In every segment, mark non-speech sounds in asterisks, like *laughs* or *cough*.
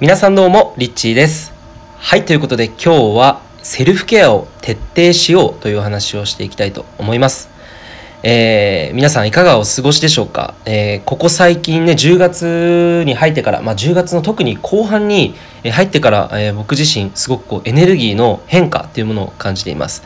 皆さんどうもリッチーです。はいということで今日はセルフケアを徹底しようという話をしていきたいと思います。えー、皆さんいかがお過ごしでしょうか、えー、ここ最近ね10月に入ってから、まあ、10月の特に後半に入ってから、えー、僕自身すごくこうエネルギーの変化っていうものを感じています、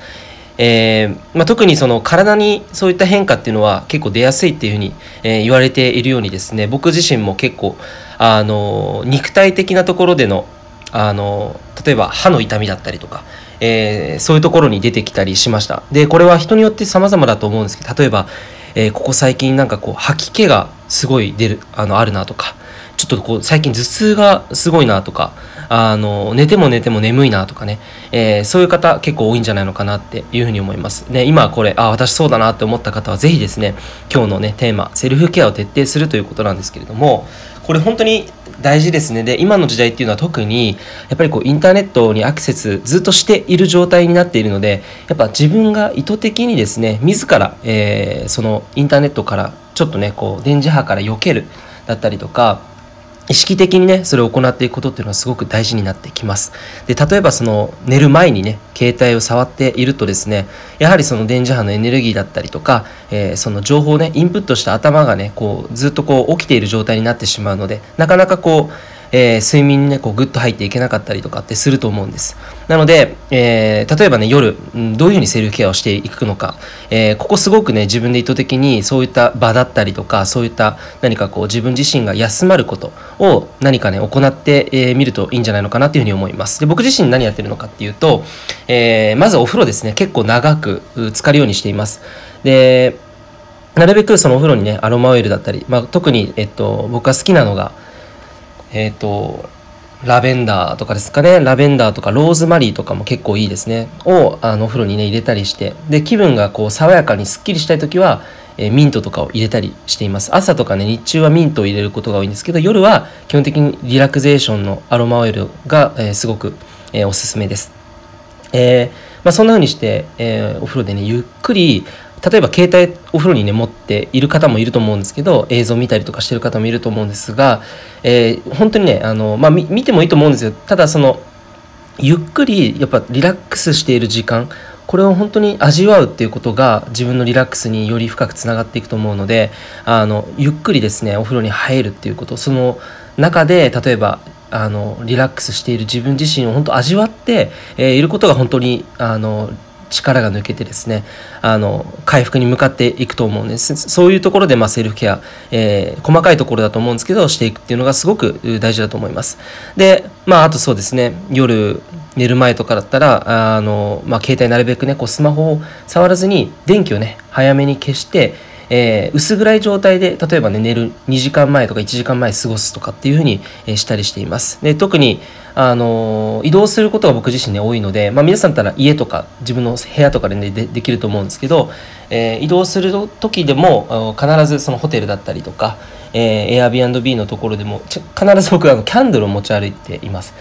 えーまあ、特にその体にそういった変化っていうのは結構出やすいっていうふうに、え、言われているようにですね僕自身も結構あの肉体的なところでのあの例えば歯の痛みだったりとか、えー、そういうところに出てきたりしましたでこれは人によって様々だと思うんですけど例えば、えー、ここ最近なんかこう吐き気がすごい出るあのあるなとかちょっとこう最近頭痛がすごいなとかあの寝ても寝ても眠いなとかね、えー、そういう方結構多いんじゃないのかなっていうふうに思います。で今これあ私そうだなって思った方は是非ですね今日のねテーマセルフケアを徹底するということなんですけれどもこれ本当に大事ですね。で今の時代っていうのは特にやっぱりこうインターネットにアクセスずっとしている状態になっているのでやっぱ自分が意図的にですね自ら、えー、そのインターネットからちょっとねこう電磁波から避けるだったりとか意識的にねそれを行っていくことっていうのはすごく大事になってきます。で例えばその寝る前にね携帯を触っているとですねやはりその電磁波のエネルギーだったりとか、えー、その情報をねインプットした頭がねこうずっとこう起きている状態になってしまうのでなかなかこうえー、睡眠にねこうグッと入っていけなかったりとかってすると思うんです。なので、えー、例えばね夜、どういうふうにセルフケアをしていくのか、えー、ここすごくね自分で意図的にそういった場だったりとかそういった何かこう自分自身が休まることを何かね行ってみ、えー、るといいんじゃないのかなというふうに思います。で僕自身何やってるのかっていうと、えー、まずお風呂ですね結構長く浸かるようにしています。でなるべくそのお風呂にねアロマオイルだったり、まあ、特に、えっと、僕が好きなのがえっ、ー、と、ラベンダーとかですかね。ラベンダーとかローズマリーとかも結構いいですね。を、あの、お風呂にね、入れたりして。で、気分がこう、爽やかにすっきりしたい時は、えー、ミントとかを入れたりしています。朝とかね、日中はミントを入れることが多いんですけど、夜は基本的にリラクゼーションのアロマオイルが、えー、すごく、えー、おすすめです。え、まあ、そんな風にして、えお風呂でね、ゆっくり、例えば携帯お風呂にね持っている方もいると思うんですけど映像見たりとかしてる方もいると思うんですが、えー、本当にねあの、まあ、見てもいいと思うんですよ。ただそのゆっくりやっぱリラックスしている時間これを本当に味わうっていうことが自分のリラックスにより深くつながっていくと思うのであのゆっくりですねお風呂に入るっていうこと。その中で例えばあのリラックスしている自分自身を本当味わって、えー、いることが本当にあの力が抜けてですねあの回復に向かっていくと思うんです。そういうところで、まあ、セルフケア、えー、細かいところだと思うんですけどしていくっていうのがすごく大事だと思います。でまああとそうですね夜寝る前とかだったらあの、まあ、携帯なるべくねこうスマホを触らずに電気をね早めに消してえー、薄暗い状態で例えばね寝る2時間前とか1時間前過ごすとかっていうふうに、えー、したりしています。で特にあの移動することが僕自身ね多いので、まあ、皆さんったら家とか自分の部屋とかで,、ね、でできると思うんですけど、えー、移動する時でも必ずそのホテルだったりとか、えー、Airbnb のところでも必ず僕はあのキャンドルを持ち歩いています。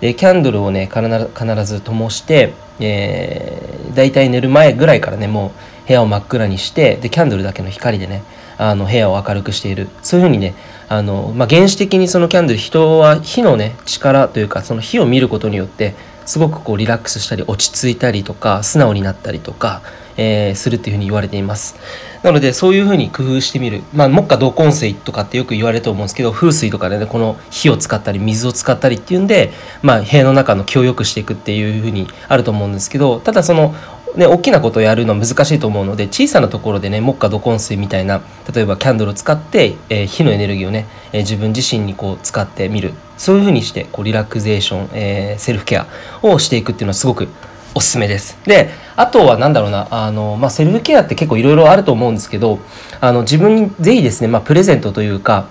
でキャンドルをね必ず灯して、えー、大体寝る前ぐらいからねもう部屋を真っ暗にしてでキャンドルだけの光でねあの部屋を明るくしている。そういうふうにねあの、まあ、原始的にそのキャンドル人は火のね力というかその火を見ることによってすごくこうリラックスしたり落ち着いたりとか素直になったりとか、えー、するっていうふうに言われています。なのでそういうふうに工夫してみる。まあ木下同根水とかってよく言われると思うんですけど風水とかでねこの火を使ったり水を使ったりっていうんでまあ部屋の中の気を良くしていくっていうふうにあると思うんですけどただそのね、大きなことをやるのは難しいと思うので小さなところでね木下土根水みたいな例えばキャンドルを使って、えー、火のエネルギーをね、えー、自分自身にこう使ってみるそういうふうにしてこうリラクゼーション、えー、セルフケアをしていくっていうのはすごくおすすめです。であとは何だろうなあの、まあ、セルフケアって結構いろいろあると思うんですけどあの自分にぜひですね、まあ、プレゼントというか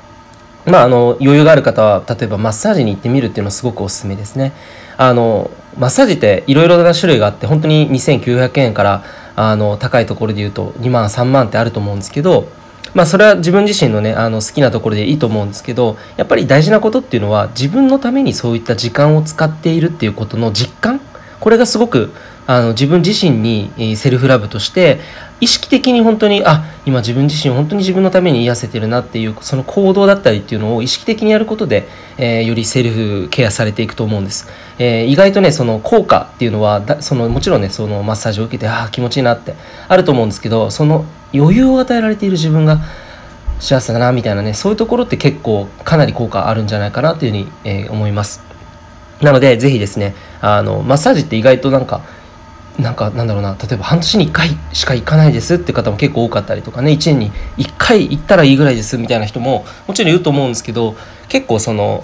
まあ、あの余裕がある方は例えばマッサージに行ってみるっていうのはすごくおすすめですね。あのマッサージっていろいろな種類があって本当に2900円からあの高いところで言うと2万3万ってあると思うんですけどまあそれは自分自身のねあの好きなところでいいと思うんですけどやっぱり大事なことっていうのは自分のためにそういった時間を使っているっていうことの実感。これがすごくあの自分自身にセルフラブとして意識的に本当にあ今自分自身本当に自分のために癒せてるなっていうその行動だったりっていうのを意識的にやることで、えー、よりセルフケアされていくと思うんです、えー、意外とねその効果っていうのはそのもちろんねそのマッサージを受けてああ気持ちいいなってあると思うんですけどその余裕を与えられている自分が幸せだなみたいなねそういうところって結構かなり効果あるんじゃないかなというふうに、えー、思います。なのでぜひですねあのマッサージって意外となんかなんかなんだろうな例えば半年に1回しか行かないですって方も結構多かったりとかね1年に1回行ったらいいぐらいですみたいな人ももちろんいると思うんですけど結構その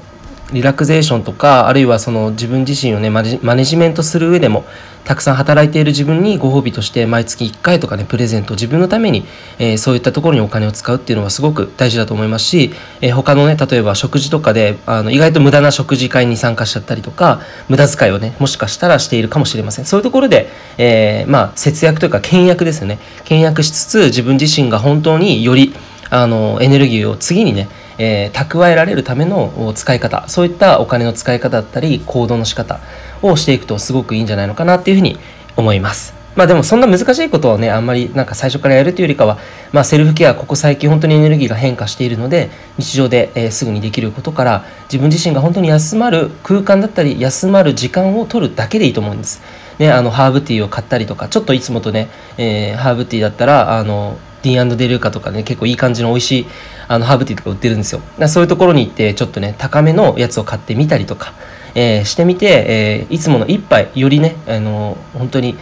リラクゼーションとかあるいはその自分自身をねマネジメントする上でもたくさん働いている自分にご褒美として毎月1回とかねプレゼント自分のために、えー、そういったところにお金を使うっていうのはすごく大事だと思いますし、えー、他のね例えば食事とかであの意外と無駄な食事会に参加しちゃったりとか無駄遣いをねもしかしたらしているかもしれません。そういうところで、えー、まあ節約というか倹約ですよね。倹約しつつ自分自身が本当によりあのエネルギーを次にねえー、蓄えられるための使い方そういったお金の使い方だったり行動の仕方をしていくとすごくいいんじゃないのかなっていうふうに思います。まあでもそんな難しいことをねあんまりなんか最初からやるというよりかは、まあ、セルフケアここ最近本当にエネルギーが変化しているので日常で、え、すぐにできることから自分自身が本当に休まる空間だったり休まる時間を取るだけでいいと思うんです。ね、あのハーブティーを買ったりとかちょっといつもとね、えー、ハーブティーだったらあのディーンデルーカとかね結構いい感じの美味しいあのハーブティーとか売ってるんですよ。そういうところに行ってちょっとね高めのやつを買ってみたりとか、えー、してみて、えー、いつもの一杯よりねあの本当に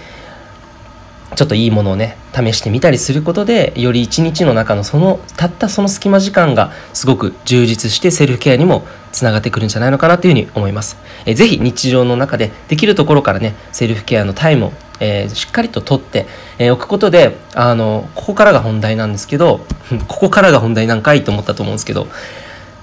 ちょっといいものをね試してみたりすることでより一日の中のそのたったその隙間時間がすごく充実してセルフケアにもつながってくるんじゃないのかなというふうに思います。えー、ぜひ日常の中でできるところからねセルフケアのタイムをえー、しっかりと取って、えー、おくことであのここからが本題なんですけど *laughs* ここからが本題なんかいと思ったと思うんですけど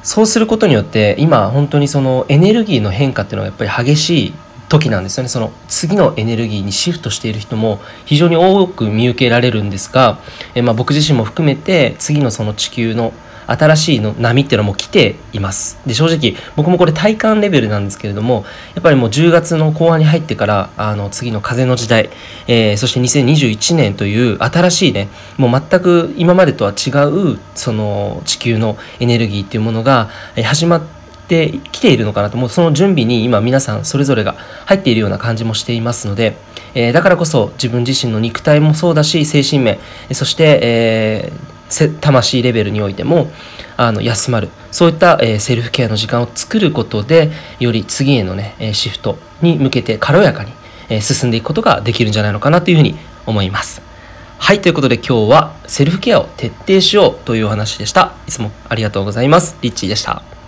そうすることによって今本当にそのエネルギーの変化っていうのがやっぱり激しい時なんですよね。その次のエネルギーにシフトしている人も非常に多く見受けられるんですが、え、まあ、僕自身も含めて次のその地球の新しいの波っていうのも来ています。で正直僕もこれ体感レベルなんですけれどもやっぱりもう10月の後半に入ってからあの次の風の時代、えー、そして2021年という新しいねもう全く今までとは違うその地球のエネルギーっていうものが始まっててきているのかなともうその準備に今皆さんそれぞれが入っているような感じもしていますので、えー、だからこそ自分自身の肉体もそうだし精神面そして、えー魂レベルにおいてもあの休まる。そういった、えー、セルフケアの時間を作ることでより次へのねシフトに向けて軽やかに、え、進んでいくことができるんじゃないのかなというふうに思います。はいということで今日はセルフケアを徹底しようというお話でした。いつもありがとうございます。リッチーでした。